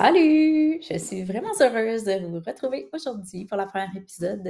Salut! Je suis vraiment heureuse de vous retrouver aujourd'hui pour le premier épisode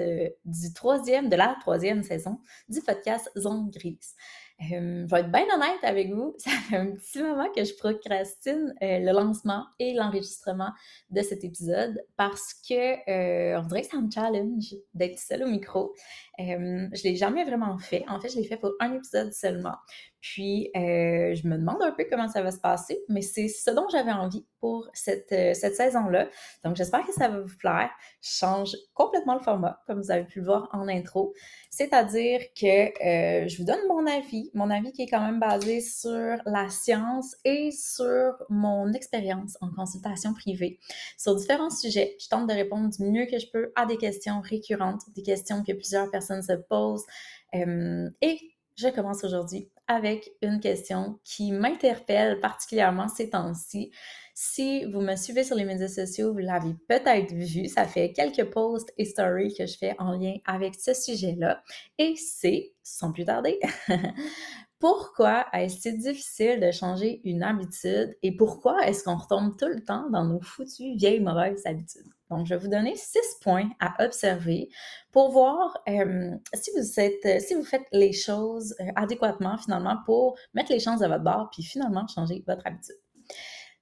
du troisième, de la troisième saison du podcast Zone Grise. Euh, je vais être bien honnête avec vous, ça fait un petit moment que je procrastine euh, le lancement et l'enregistrement de cet épisode parce que euh, on dirait que ça me challenge d'être seule au micro. je ne l'ai jamais vraiment fait. En fait, je l'ai fait pour un épisode seulement. Puis, euh, je me demande un peu comment ça va se passer, mais c'est ce dont j'avais envie pour cette, euh, cette saison-là. Donc, j'espère que ça va vous plaire. Je change complètement le format, comme vous avez pu le voir en intro. C'est-à-dire que euh, je vous donne mon avis, mon avis qui est quand même basé sur la science et sur mon expérience en consultation privée sur différents sujets. Je tente de répondre du mieux que je peux à des questions récurrentes, des questions que plusieurs personnes se posent. et je commence aujourd'hui avec une question qui m'interpelle particulièrement ces temps-ci. Si vous me suivez sur les médias sociaux, vous l'avez peut-être vu, ça fait quelques posts et stories que je fais en lien avec ce sujet-là. Et c'est, sans plus tarder, pourquoi est-ce difficile de changer une habitude et pourquoi est-ce qu'on retombe tout le temps dans nos foutues vieilles mauvaises habitudes? Donc, je vais vous donner six points à observer pour voir euh, si, vous êtes, si vous faites les choses euh, adéquatement finalement pour mettre les chances de votre bord puis finalement changer votre habitude.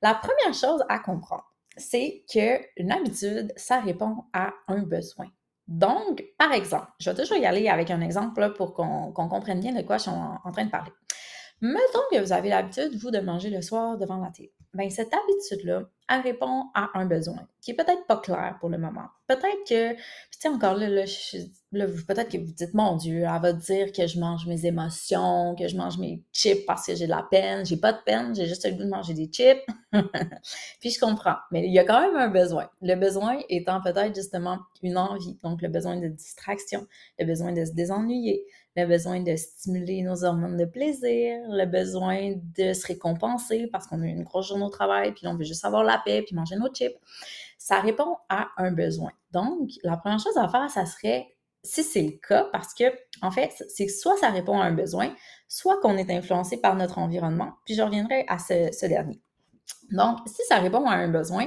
La première chose à comprendre, c'est qu'une habitude, ça répond à un besoin. Donc, par exemple, je vais toujours y aller avec un exemple pour qu'on comprenne bien de quoi je suis en train de parler. Mettons que vous avez l'habitude, vous, de manger le soir devant la télé. Bien, cette habitude-là, elle répond à un besoin qui est peut-être pas clair pour le moment. Peut-être que, tu sais, encore là, là, peut-être que vous dites, mon Dieu, elle va dire que je mange mes émotions, que je mange mes chips parce que j'ai de la peine. J'ai pas de peine, j'ai juste le goût de manger des chips. Puis je comprends. Mais il y a quand même un besoin. Le besoin étant peut-être justement une envie. Donc, le besoin de distraction, le besoin de se désennuyer, le besoin de stimuler nos hormones de plaisir, le besoin de se récompenser parce qu'on a eu une grosse journée au travail, puis on veut juste avoir la paix, puis manger nos chips. Ça répond à un besoin. Donc, la première chose à faire, ça serait, si c'est le cas, parce que, en fait, c'est soit ça répond à un besoin, soit qu'on est influencé par notre environnement, puis je reviendrai à ce, dernier. Donc, si ça répond à un besoin,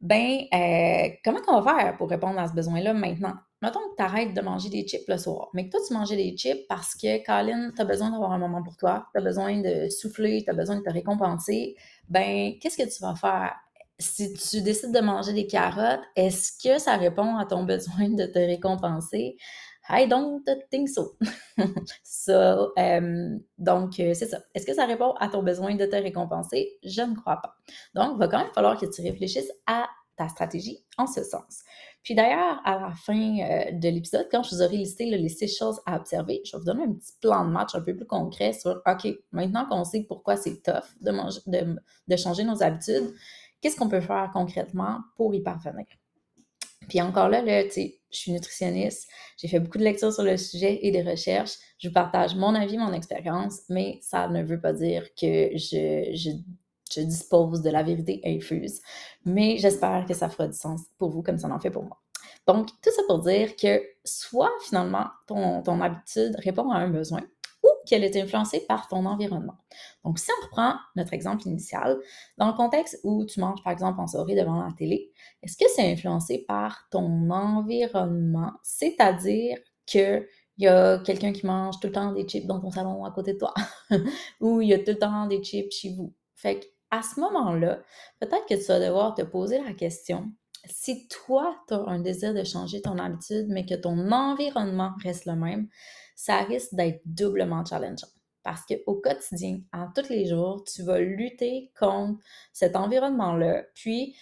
ben, euh, comment on va faire pour répondre à ce besoin-là maintenant? Mettons que tu arrêtes de manger des chips le soir, mais que toi, tu mangeais des chips parce que, Colin, tu as besoin d'avoir un moment pour toi, tu as besoin de souffler, tu as besoin de te récompenser, ben, qu'est-ce que tu vas faire? Si tu décides de manger des carottes, est-ce que ça répond à ton besoin de te récompenser? I don't think so. so euh, donc, euh, c'est ça. Est-ce que ça répond à ton besoin de te récompenser? Je ne crois pas. Donc, il va quand même falloir que tu réfléchisses à ta stratégie en ce sens. Puis d'ailleurs, à la fin euh, de l'épisode, quand je vous aurai listé les six choses à observer, je vais vous donner un petit plan de match un peu plus concret sur, OK, maintenant qu'on sait pourquoi c'est tough de, manger, de, changer nos habitudes, qu'est-ce qu'on peut faire concrètement pour y parvenir? Puis encore là, là je suis nutritionniste, j'ai fait beaucoup de lectures sur le sujet et des recherches. Je vous partage mon avis, mon expérience, mais ça ne veut pas dire que je, je je dispose de la vérité infuse. Mais j'espère que ça fera du sens pour vous comme ça en fait pour moi. Donc, tout ça pour dire que soit finalement ton, ton habitude répond à un besoin ou qu'elle est influencée par ton environnement. Donc, si on reprend notre exemple initial, dans le contexte où tu manges, par exemple, en soirée devant la télé, est-ce que c'est influencé par ton environnement? C'est-à-dire que il y a quelqu'un qui mange tout le temps des chips dans ton salon à côté de toi, ou il y a tout le temps des chips chez vous. Fait qu'à ce moment-là, peut-être que tu vas devoir te poser la question, si toi, tu as un désir de changer ton habitude, mais que ton environnement reste le même, ça risque d'être doublement challengeant. Parce qu'au quotidien, en tous les jours, tu vas lutter contre cet environnement-là. Puis,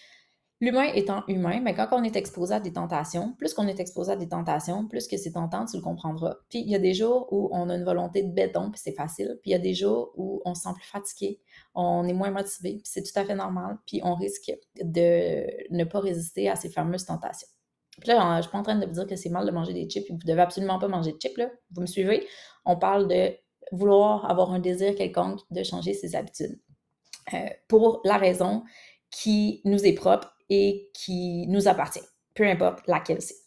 L'humain étant humain, mais quand on est exposé à des tentations, plus qu'on est exposé à des tentations, plus que c'est tentant, tu le comprendras. Puis il y a des jours où on a une volonté de béton, puis c'est facile. Puis il y a des jours où on se sent plus fatigué, on est moins motivé, puis c'est tout à fait normal. Puis on risque de ne pas résister à ces fameuses tentations. Puis là, je suis pas en train de vous dire que c'est mal de manger des chips, puis vous devez absolument pas manger de chips, là. Vous me suivez? On parle de vouloir avoir un désir quelconque de changer ses habitudes. Euh, pour la raison qui nous est propre et qui nous appartient, peu importe laquelle c'est.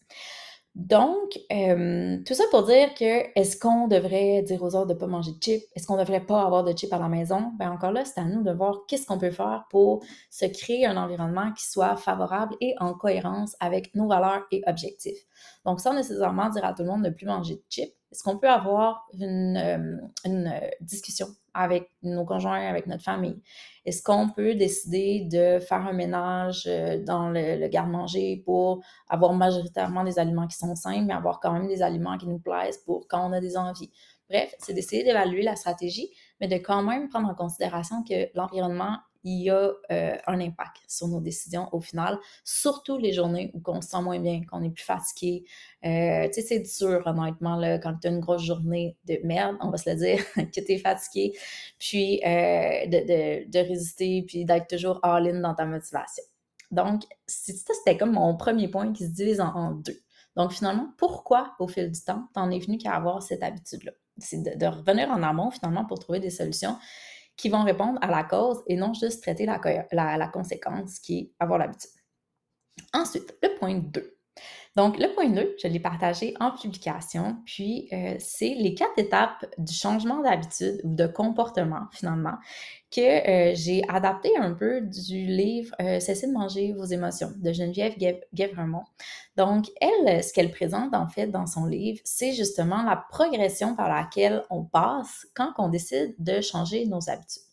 Donc, euh, tout ça pour dire que est-ce qu'on devrait dire aux autres de ne pas manger de chips? Est-ce qu'on ne devrait pas avoir de chips à la maison? Bien, encore là, c'est à nous de voir qu'est-ce qu'on peut faire pour se créer un environnement qui soit favorable et en cohérence avec nos valeurs et objectifs. Donc, sans nécessairement dire à tout le monde de ne plus manger de chips, est-ce qu'on peut avoir une, euh, une, discussion avec nos conjoints, avec notre famille? Est-ce qu'on peut décider de faire un ménage euh, dans le, garde-manger pour avoir majoritairement des aliments qui sont sains, mais avoir quand même des aliments qui nous plaisent pour quand on a des envies? Bref, c'est d'essayer d'évaluer la stratégie, mais de quand même prendre en considération que l'environnement il y a euh, un impact sur nos décisions au final, surtout les journées où on se sent moins bien, qu'on est plus fatigué. Euh, tu sais, c'est dur, honnêtement, là, quand tu as une grosse journée de merde, on va se le dire, que tu es fatigué, puis euh, de, de, résister, puis d'être toujours all-in dans ta motivation. Donc, ça, c'était comme mon premier point qui se divise en, deux. Donc, finalement, pourquoi, au fil du temps, t'en es venu qu'à avoir cette habitude-là? C'est de, de revenir en amont, finalement, pour trouver des solutions qui vont répondre à la cause et non juste traiter la, conséquence qui est avoir l'habitude. Ensuite, le point 2. Donc, le point 2, je l'ai partagé en publication, puis euh, c'est les quatre étapes du changement d'habitude ou de comportement, finalement, que euh, j'ai adapté un peu du livre euh, Cessez de manger vos émotions de Geneviève Guévremont. Donc, elle, ce qu'elle présente en fait dans son livre, c'est justement la progression par laquelle on passe quand on décide de changer nos habitudes.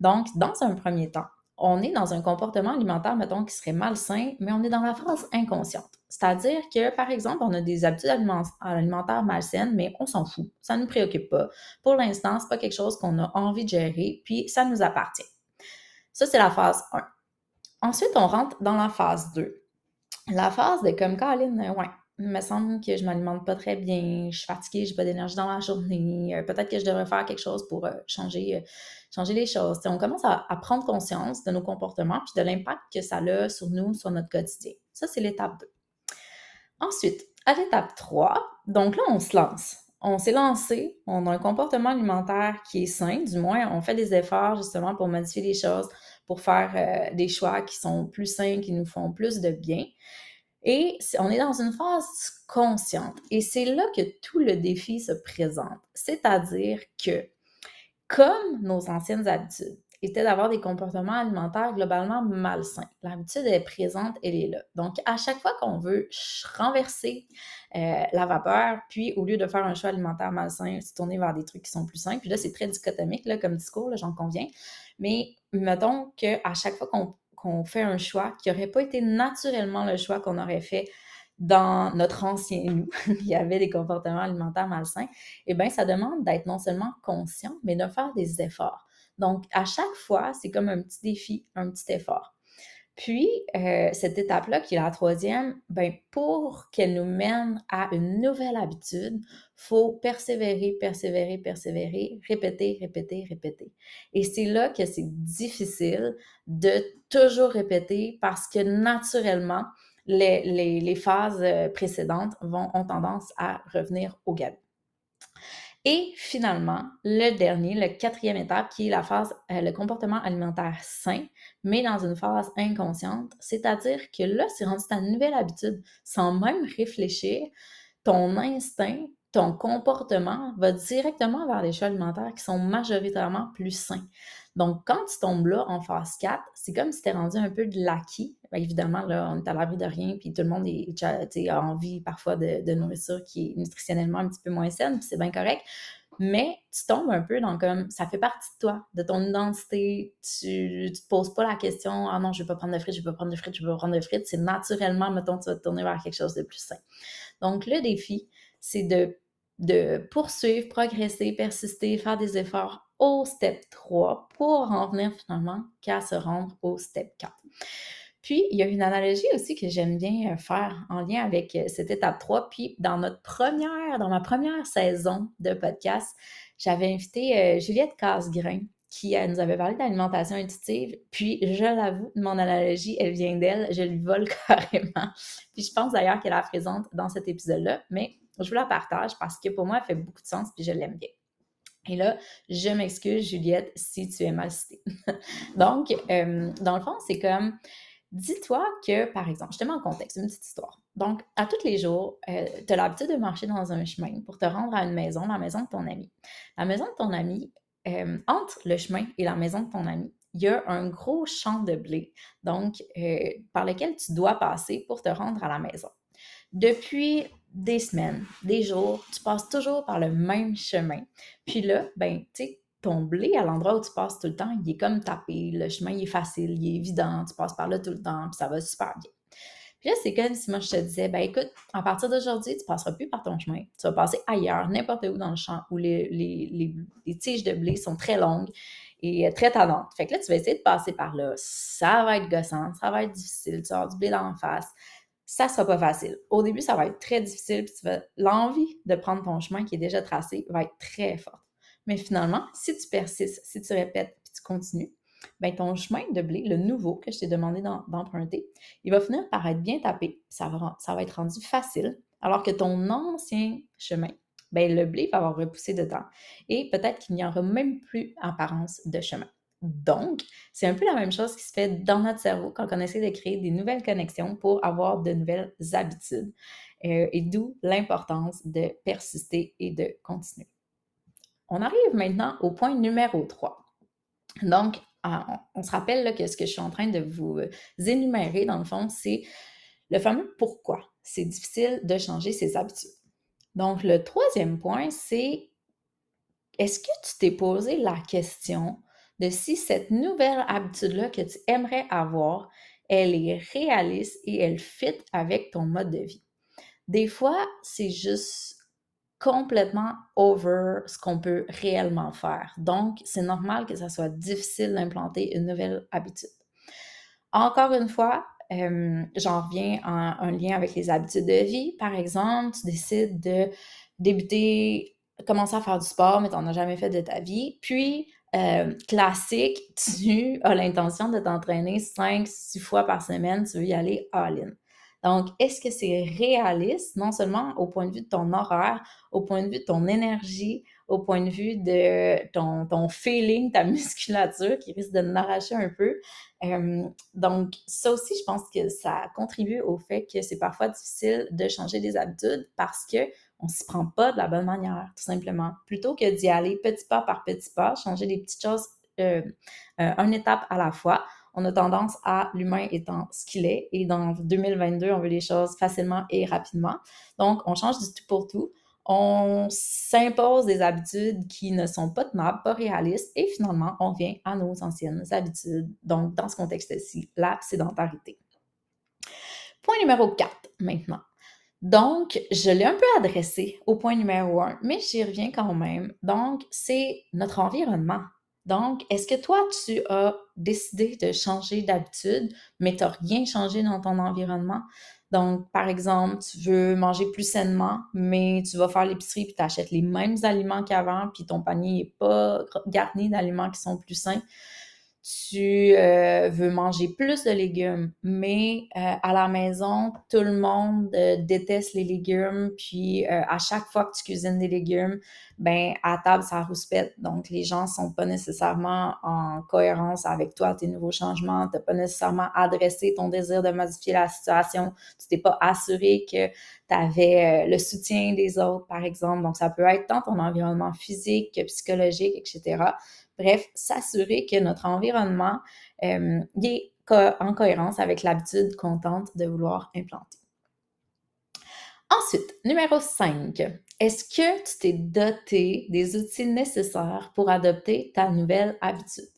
Donc, dans un premier temps, on est dans un comportement alimentaire, mettons, qui serait malsain, mais on est dans la phase inconsciente. C'est-à-dire que, par exemple, on a des habitudes alimentaires malsaines, mais on s'en fout. Ça ne nous préoccupe pas. Pour l'instant, ce n'est pas quelque chose qu'on a envie de gérer, puis ça nous appartient. Ça, c'est la phase 1. Ensuite, on rentre dans la phase 2. La phase de comme Caroline, ouais, il me semble que je m'alimente pas très bien, je suis fatiguée, j'ai pas d'énergie dans la journée, euh, peut-être que je devrais faire quelque chose pour euh, changer, euh, changer les choses. on commence à, prendre conscience de nos comportements puis de l'impact que ça a sur nous, sur notre quotidien. Ça, c'est l'étape 2. Ensuite, à l'étape 3, donc là, on se lance. On s'est lancé, on a un comportement alimentaire qui est sain, du moins, on fait des efforts justement pour modifier les choses, pour faire des choix qui sont plus sains, qui nous font plus de bien. Et on est dans une phase consciente. Et c'est là que tout le défi se présente. C'est-à-dire que, comme nos anciennes habitudes étaient d'avoir des comportements alimentaires globalement malsains, l'habitude est présente, elle est là. Donc, à chaque fois qu'on veut renverser euh, la vapeur, puis au lieu de faire un choix alimentaire malsain, se tourner vers des trucs qui sont plus sains, puis là, c'est très dichotomique là, comme discours, j'en conviens. Mais mettons qu'à chaque fois qu'on fait un choix qui n'aurait pas été naturellement le choix qu'on aurait fait dans notre ancien nous, qui avait des comportements alimentaires malsains, eh bien, ça demande d'être non seulement conscient, mais de faire des efforts. Donc, à chaque fois, c'est comme un petit défi, un petit effort. Puis, euh, cette étape-là, qui est la troisième, ben, pour qu'elle nous mène à une nouvelle habitude, faut persévérer, persévérer, persévérer, répéter, répéter, répéter. Et c'est là que c'est difficile de toujours répéter parce que naturellement, les, les, phases euh, précédentes vont, ont tendance à revenir au galop. Et finalement, le dernier, le quatrième étape, qui est la phase, euh, le comportement alimentaire sain, mais dans une phase inconsciente, c'est-à-dire que là, c'est rendu ta nouvelle habitude, sans même réfléchir, ton instinct ton comportement va directement vers les choix alimentaires qui sont majoritairement plus sains. Donc, quand tu tombes là en phase 4, c'est comme si tu rendu un peu de l'acquis. évidemment, là, on est à l'abri de rien, puis tout le monde a envie parfois de, nourriture qui est nutritionnellement un petit peu moins saine, puis c'est bien correct. Mais tu tombes un peu dans comme ça fait partie de toi, de ton identité. Tu ne te poses pas la question Ah non, je ne vais pas prendre de frites, je vais pas prendre de frites, je vais pas prendre de frites. C'est naturellement, mettons, tu vas te tourner vers quelque chose de plus sain. Donc, le défi, c'est de poursuivre, progresser, persister, faire des efforts au step 3 pour en venir finalement qu'à se rendre au step 4. Puis, il y a une analogie aussi que j'aime bien euh, faire en lien avec euh, cette étape 3. Puis, dans notre première, dans ma première saison de podcast, j'avais invité euh, Juliette Casgrain qui nous avait parlé d'alimentation intuitive. Puis, je l'avoue, mon analogie, elle vient d'elle. Je lui vole carrément. Puis, je pense d'ailleurs qu'elle la présente dans cet épisode-là. Mais je vous la partage parce que pour moi, elle fait beaucoup de sens puis je l'aime bien. Et là, je m'excuse, Juliette, si tu es mal citée. Donc, euh, dans le fond, c'est comme, dis-toi que, par exemple, je te mets en contexte, une petite histoire. Donc, à tous les jours, euh, tu as l'habitude de marcher dans un chemin pour te rendre à une maison, la maison de ton ami. La maison de ton ami, euh, entre le chemin et la maison de ton ami, il y a un gros champ de blé, donc par lequel tu dois passer pour te rendre à la maison. Depuis des semaines, des jours, tu passes toujours par le même chemin. Puis là, ben, tu sais, ton blé à l'endroit où tu passes tout le temps, il est comme tapé, le chemin il est facile, il est évident, tu passes par là tout le temps, puis ça va super bien. Puis là, c'est comme si moi je te disais, ben écoute, à partir d'aujourd'hui, tu passeras plus par ton chemin, tu vas passer ailleurs, n'importe où dans le champ où les, les, les, tiges de blé sont très longues et très talentes. Fait que là, tu vas essayer de passer par là. Ça va être gossant, ça va être difficile, tu vas avoir du blé la face ça sera pas facile. Au début, ça va être très difficile, puis l'envie de prendre ton chemin qui est déjà tracé va être très forte. Mais finalement, si tu persistes, si tu répètes, puis tu continues, ben ton chemin de blé, le nouveau que je t'ai demandé d'emprunter, il va finir par être bien tapé, ça va, être rendu facile, alors que ton ancien chemin, ben le blé va avoir repoussé dedans et peut-être qu'il n'y aura même plus apparence de chemin. Donc, c'est un peu la même chose qui se fait dans notre cerveau quand on essaie de créer des nouvelles connexions pour avoir de nouvelles habitudes. Euh, et d'où l'importance de persister et de continuer. On arrive maintenant au point numéro 3. Donc, ah, on, se rappelle que ce que je suis en train de vous euh, énumérer, dans le fond, c'est le fameux pourquoi c'est difficile de changer ses habitudes. Donc, le troisième point, c'est est-ce que tu t'es posé la question de si cette nouvelle habitude-là que tu aimerais avoir, elle est réaliste et elle fit avec ton mode de vie. Des fois, c'est juste complètement over ce qu'on peut réellement faire. Donc, c'est normal que ça soit difficile d'implanter une nouvelle habitude. Encore une fois, j'en reviens à un lien avec les habitudes de vie. Par exemple, tu décides de débuter, commencer à faire du sport, mais tu n'en as jamais fait de ta vie. Puis, euh, classique, tu as l'intention de t'entraîner 5-6 fois par semaine, tu veux y aller all-in. Donc, est-ce que c'est réaliste, non seulement au point de vue de ton horaire, au point de vue de ton énergie, au point de vue de ton, feeling, ta musculature qui risque de l'arracher un peu? Donc, ça aussi, je pense que ça contribue au fait que c'est parfois difficile de changer des habitudes parce que on s'y prend pas de la bonne manière, tout simplement. Plutôt que d'y aller petit pas par petit pas, changer des petites choses, euh, euh, une étape à la fois, on a tendance à l'humain étant ce qu'il est. Et dans 2022, on veut les choses facilement et rapidement. Donc, on change du tout pour tout. On s'impose des habitudes qui ne sont pas tenables, pas réalistes, et finalement, on vient à nos anciennes habitudes. Donc, dans ce contexte-ci, la sédentarité. Point numéro 4 maintenant. Donc, je l'ai un peu adressé au point numéro un, mais j'y reviens quand même. Donc, c'est notre environnement. Donc, est-ce que toi, tu as décidé de changer d'habitude, mais tu n'as rien changé dans ton environnement? Donc, par exemple, tu veux manger plus sainement, mais tu vas faire l'épicerie puis tu achètes les mêmes aliments qu'avant, puis ton panier n'est pas garni d'aliments qui sont plus sains tu euh, veux manger plus de légumes, mais euh, à la maison, tout le monde euh, déteste les légumes, puis à chaque fois que tu cuisines des légumes, ben à table, ça rouspète. Donc, les gens sont pas nécessairement en cohérence avec toi, tes nouveaux changements, tu pas nécessairement adressé ton désir de modifier la situation, tu t'es pas assuré que tu avais le soutien des autres, par exemple. Donc, ça peut être tant ton environnement physique que psychologique, etc. Bref, s'assurer que notre environnement euh, est en cohérence avec l'habitude qu'on tente de vouloir implanter. Ensuite, numéro 5. Est-ce que tu t'es doté des outils nécessaires pour adopter ta nouvelle habitude?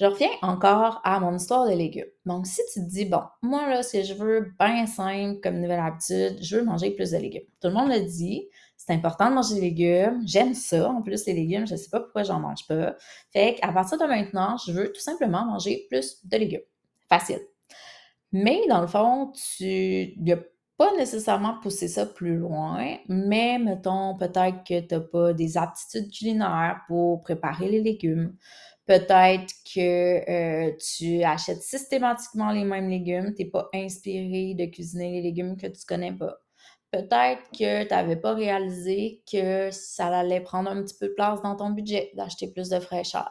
Je reviens encore à mon histoire de légumes. Donc, si tu te dis, bon, moi, là, si je veux bien simple comme nouvelle habitude, je veux manger plus de légumes. Tout le monde le dit, c'est important de manger des légumes. J'aime ça. En plus, les légumes, je ne sais pas pourquoi j'en mange pas. Fait qu'à partir de maintenant, je veux tout simplement manger plus de légumes. Facile. Mais dans le fond, tu n'as pas nécessairement poussé ça plus loin, mais mettons peut-être que tu n'as pas des aptitudes culinaires pour préparer les légumes. Peut-être que euh, tu achètes systématiquement les mêmes légumes, tu n'es pas inspiré de cuisiner les légumes que tu connais pas. Peut-être que tu n'avais pas réalisé que ça allait prendre un petit peu de place dans ton budget d'acheter plus de fraîcheur.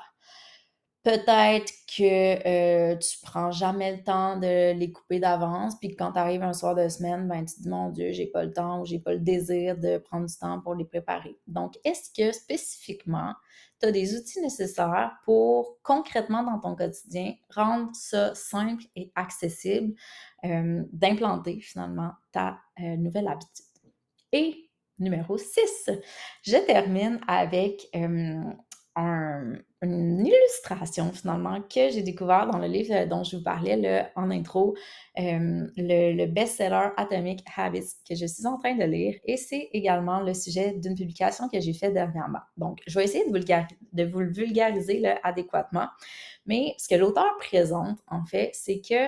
Peut-être que euh, tu prends jamais le temps de les couper d'avance, puis quand tu arrives un soir de semaine, ben tu dis mon Dieu, j'ai pas le temps ou j'ai pas le désir de prendre du temps pour les préparer. Donc, est-ce que spécifiquement, tu as des outils nécessaires pour concrètement dans ton quotidien rendre ça simple et accessible euh, d'implanter finalement ta euh, nouvelle habitude. Et numéro 6, je termine avec euh, une illustration finalement que j'ai découvert dans le livre dont je vous parlais en intro, le, le best-seller Atomic Habits que je suis en train de lire et c'est également le sujet d'une publication que j'ai faite dernièrement. Donc, je vais essayer de, vous le vulgariser adéquatement, mais ce que l'auteur présente en fait, c'est que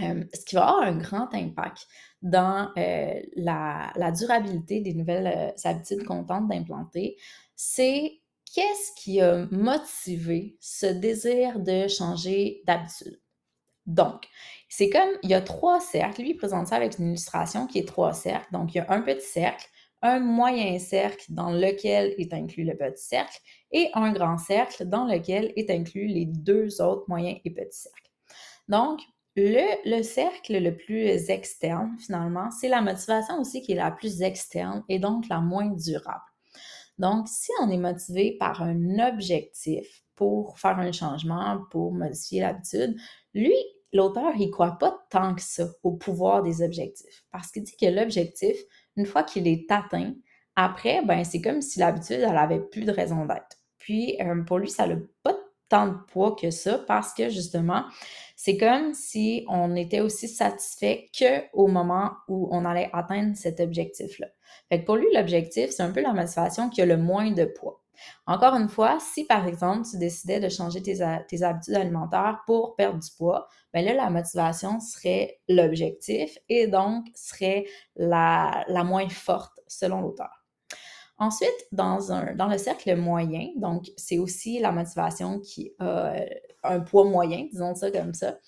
euh, ce qui va avoir un grand impact dans euh, la, durabilité des nouvelles euh, habitudes qu'on tente d'implanter, c'est qu'est-ce qui a motivé ce désir de changer d'habitude? Donc, c'est comme, il y a trois cercles. Lui, il présente ça avec une illustration qui est trois cercles. Donc, il y a un petit cercle, un moyen cercle dans lequel est inclus le petit cercle et un grand cercle dans lequel est inclus les deux autres moyens et petits cercles. Donc, le, cercle le plus externe, finalement, c'est la motivation aussi qui est la plus externe et donc la moins durable. Donc, si on est motivé par un objectif pour faire un changement, pour modifier l'habitude, lui, l'auteur, il ne croit pas tant que ça au pouvoir des objectifs. Parce qu'il dit que l'objectif, une fois qu'il est atteint, après, ben, c'est comme si l'habitude, elle avait plus de raison d'être. Puis, euh, pour lui, ça n'a pas tant de poids que ça parce que justement, c'est comme si on était aussi satisfait qu'au moment où on allait atteindre cet objectif-là. Fait pour lui, l'objectif, c'est un peu la motivation qui a le moins de poids. Encore une fois, si par exemple tu décidais de changer tes, habitudes alimentaires pour perdre du poids, bien là, la motivation serait l'objectif et donc serait la moins forte selon l'auteur. Ensuite, dans, le cercle moyen, donc c'est aussi la motivation qui a euh, un poids moyen, disons ça comme ça,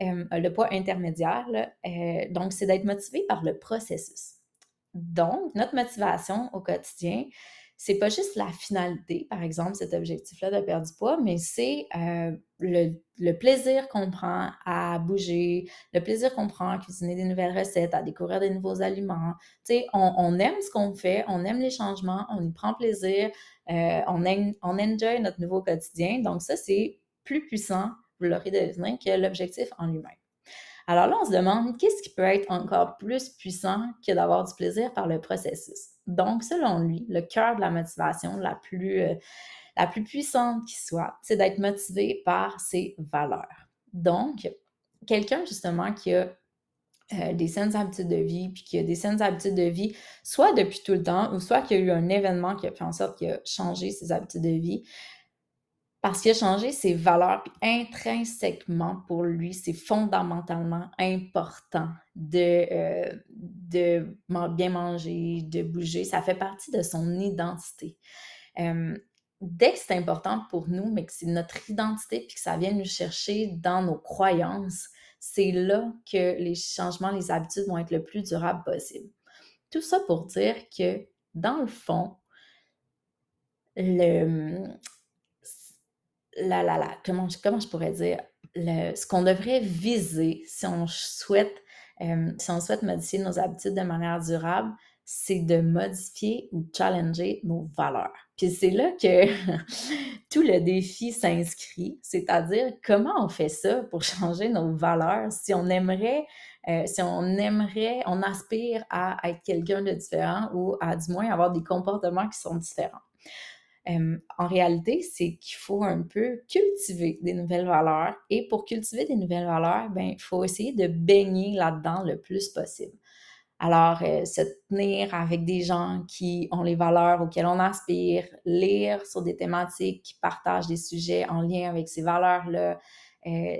euh, le poids intermédiaire, euh, donc c'est d'être motivé par le processus. Donc, notre motivation au quotidien, c'est pas juste la finalité, par exemple, cet objectif-là de perdre du poids, mais c'est euh, le, plaisir qu'on prend à bouger, le plaisir qu'on prend à cuisiner des nouvelles recettes, à découvrir des nouveaux aliments. Tu sais, on, aime ce qu'on fait, on aime les changements, on y prend plaisir, euh, on, aime, on enjoy notre nouveau quotidien. Donc, ça, c'est plus puissant, vous l'aurez deviné, que l'objectif en lui-même. Alors là, on se demande qu'est-ce qui peut être encore plus puissant que d'avoir du plaisir par le processus? Donc, selon lui, le cœur de la motivation la plus, euh, la plus puissante qui soit, c'est d'être motivé par ses valeurs. Donc, quelqu'un justement qui a euh, des saines habitudes de vie, puis qui a des saines habitudes de vie, soit depuis tout le temps, ou soit qu'il y a eu un événement qui a fait en sorte qu'il a changé ses habitudes de vie, parce qu'il a changé ses valeurs, puis intrinsèquement pour lui, c'est fondamentalement important de, euh, bien manger, de bouger. Ça fait partie de son identité. Euh, dès que c'est important pour nous, mais que c'est notre identité puis que ça vient nous chercher dans nos croyances, c'est là que les changements, les habitudes vont être le plus durables possible. Tout ça pour dire que, dans le fond, le, la, la, la, comment, comment je pourrais dire, le, ce qu'on devrait viser si on souhaite, si on souhaite modifier nos habitudes de manière durable, c'est de modifier ou challenger nos valeurs. Puis c'est là que tout le défi s'inscrit, c'est-à-dire comment on fait ça pour changer nos valeurs si on aimerait, euh, si on aimerait, on aspire à être quelqu'un de différent ou à du moins avoir des comportements qui sont différents. En réalité, c'est qu'il faut un peu cultiver des nouvelles valeurs. Et pour cultiver des nouvelles valeurs, ben, il faut essayer de baigner là-dedans le plus possible. Alors, euh, se tenir avec des gens qui ont les valeurs auxquelles on aspire, lire sur des thématiques qui partagent des sujets en lien avec ces valeurs-là, euh,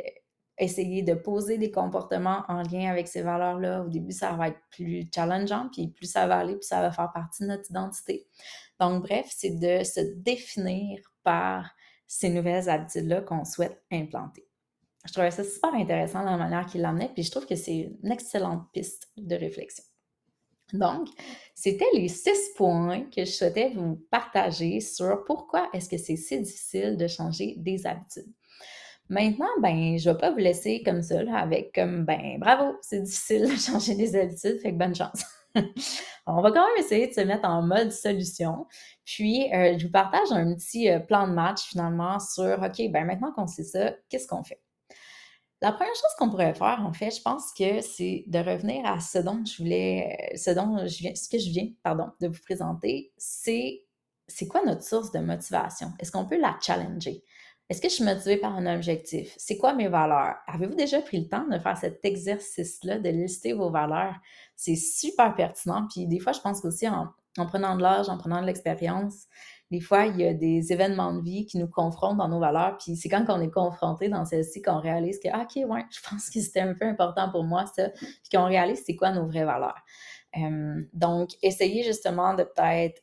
essayer de poser des comportements en lien avec ces valeurs-là. Au début, ça va être plus challengeant, puis plus ça va aller, plus ça va faire partie de notre identité. Donc, bref, c'est de se définir par ces nouvelles habitudes-là qu'on souhaite implanter. Je trouvais ça super intéressant la manière qu'il l'amenait, puis je trouve que c'est une excellente piste de réflexion. Donc, c'était les six points que je souhaitais vous partager sur pourquoi est-ce que c'est si difficile de changer des habitudes. Maintenant, ben, je vais pas vous laisser comme ça, avec comme, ben, bravo, c'est difficile de changer des habitudes, fait que bonne chance. On va quand même essayer de se mettre en mode solution. Puis, euh, je vous partage un petit euh, plan de match finalement sur, OK, ben maintenant qu'on sait ça, qu'est-ce qu'on fait? La première chose qu'on pourrait faire, en fait, je pense que c'est de revenir à ce dont je voulais, ce dont je viens, ce que je viens, pardon, de vous présenter, c'est c'est quoi notre source de motivation? Est-ce qu'on peut la challenger? Est-ce que je suis motivée par un objectif? C'est quoi mes valeurs? Avez-vous déjà pris le temps de faire cet exercice-là, de lister vos valeurs? C'est super pertinent. Puis des fois, je pense qu'aussi en, en prenant de l'âge, en prenant de l'expérience, des fois, il y a des événements de vie qui nous confrontent dans nos valeurs. Puis c'est quand on est confronté dans celle-ci qu'on réalise que, ah, OK, ouais, je pense que c'était un peu important pour moi, ça. Puis qu'on réalise c'est quoi nos vraies valeurs. Euh, donc, essayez justement de peut-être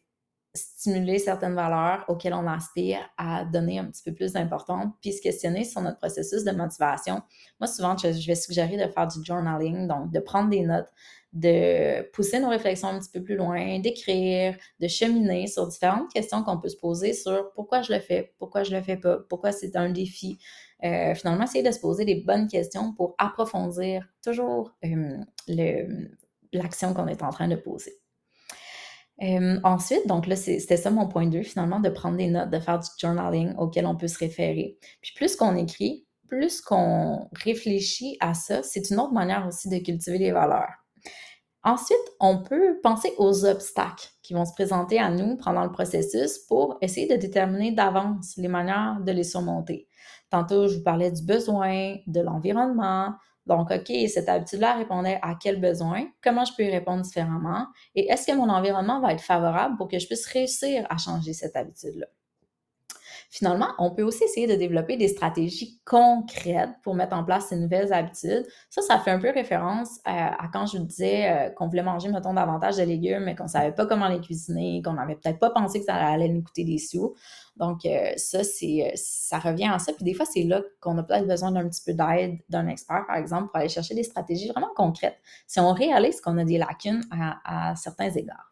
stimuler certaines valeurs auxquelles on aspire à donner un petit peu plus d'importance, puis se questionner sur notre processus de motivation. Moi, souvent, je, vais suggérer de faire du journaling, donc de prendre des notes, de pousser nos réflexions un petit peu plus loin, d'écrire, de cheminer sur différentes questions qu'on peut se poser sur pourquoi je le fais, pourquoi je le fais pas, pourquoi c'est un défi. Euh, finalement, essayer de se poser des bonnes questions pour approfondir toujours euh, l'action qu'on est en train de poser ensuite, donc là, c'était ça mon point de vue, finalement, de prendre des notes, de faire du journaling auquel on peut se référer. Puis plus qu'on écrit, plus qu'on réfléchit à ça, c'est une autre manière aussi de cultiver les valeurs. Ensuite, on peut penser aux obstacles qui vont se présenter à nous pendant le processus pour essayer de déterminer d'avance les manières de les surmonter. Tantôt, je vous parlais du besoin, de l'environnement, donc, OK, cette habitude-là répondait à quel besoin? Comment je peux y répondre différemment? Et est-ce que mon environnement va être favorable pour que je puisse réussir à changer cette habitude-là? Finalement, on peut aussi essayer de développer des stratégies concrètes pour mettre en place ces nouvelles habitudes. Ça, ça fait un peu référence à, quand je vous disais euh, qu'on voulait manger, mettons, davantage de légumes, mais qu'on ne savait pas comment les cuisiner, qu'on n'avait peut-être pas pensé que ça allait nous coûter des sous. Donc, euh, ça, c'est, euh, ça revient à ça. Puis des fois, c'est là qu'on a peut-être besoin d'un petit peu d'aide d'un expert, par exemple, pour aller chercher des stratégies vraiment concrètes. Si on réalise qu'on a des lacunes à certains égards.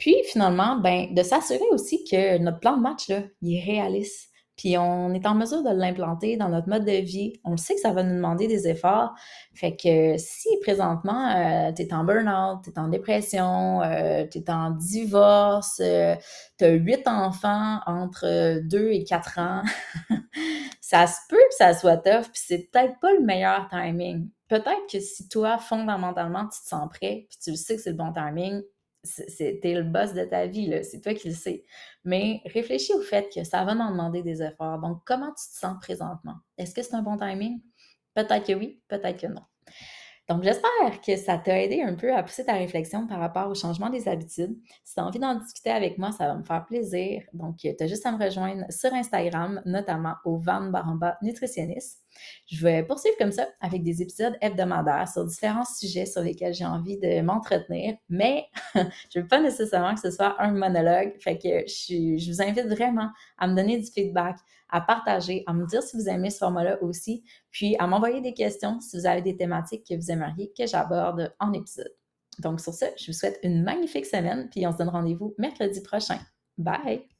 Puis finalement, ben, de s'assurer aussi que notre plan de match, là, il est réaliste. Puis on est en mesure de l'implanter dans notre mode de vie. On le sait que ça va nous demander des efforts. Fait que si présentement, euh, tu es en burn-out, tu es en dépression, euh, tu es en divorce, euh, tu as huit enfants entre deux et quatre ans, ça se peut que ça soit tough, puis c'est peut-être pas le meilleur timing. Peut-être que si toi, fondamentalement, tu te sens prêt, puis tu sais que c'est le bon timing, c'était le boss de ta vie, c'est toi qui le sais. Mais réfléchis au fait que ça va nous demander des efforts. Donc, comment tu te sens présentement? Est-ce que c'est un bon timing? Peut-être que oui, peut-être que non. Donc, j'espère que ça t'a aidé un peu à pousser ta réflexion par rapport au changement des habitudes. Si tu as envie d'en discuter avec moi, ça va me faire plaisir. Donc, tu as juste à me rejoindre sur Instagram, notamment au Van Baramba Nutritionniste. Je vais poursuivre comme ça avec des épisodes hebdomadaires sur différents sujets sur lesquels j'ai envie de m'entretenir, mais je veux pas nécessairement que ce soit un monologue. Fait que je, je vous invite vraiment à me donner du feedback, à partager, à me dire si vous aimez ce format-là aussi, puis à m'envoyer des questions si vous avez des thématiques que vous aimeriez que j'aborde en épisode. Donc sur ce, je vous souhaite une magnifique semaine, puis on se donne rendez-vous mercredi prochain. Bye!